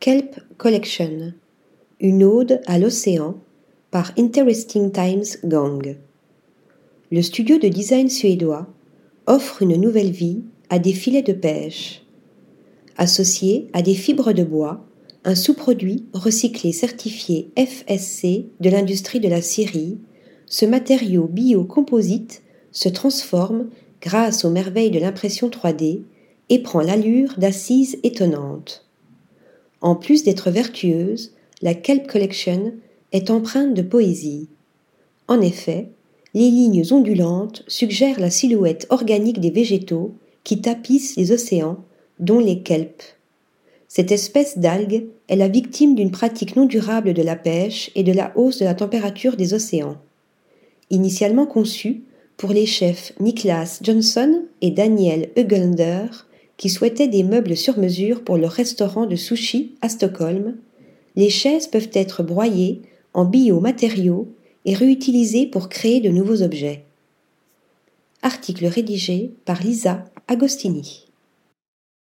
Kelp Collection, une ode à l'océan par Interesting Times Gang. Le studio de design suédois offre une nouvelle vie à des filets de pêche. Associé à des fibres de bois, un sous-produit recyclé certifié FSC de l'industrie de la scierie, ce matériau biocomposite se transforme grâce aux merveilles de l'impression 3D et prend l'allure d'assises étonnantes. En plus d'être vertueuse, la Kelp Collection est empreinte de poésie. En effet, les lignes ondulantes suggèrent la silhouette organique des végétaux qui tapissent les océans, dont les kelps. Cette espèce d'algue est la victime d'une pratique non durable de la pêche et de la hausse de la température des océans. Initialement conçue pour les chefs Niklas Johnson et Daniel Ugelnder, qui souhaitaient des meubles sur mesure pour leur restaurant de sushi à Stockholm, les chaises peuvent être broyées en biomatériaux et réutilisées pour créer de nouveaux objets. Article rédigé par Lisa Agostini.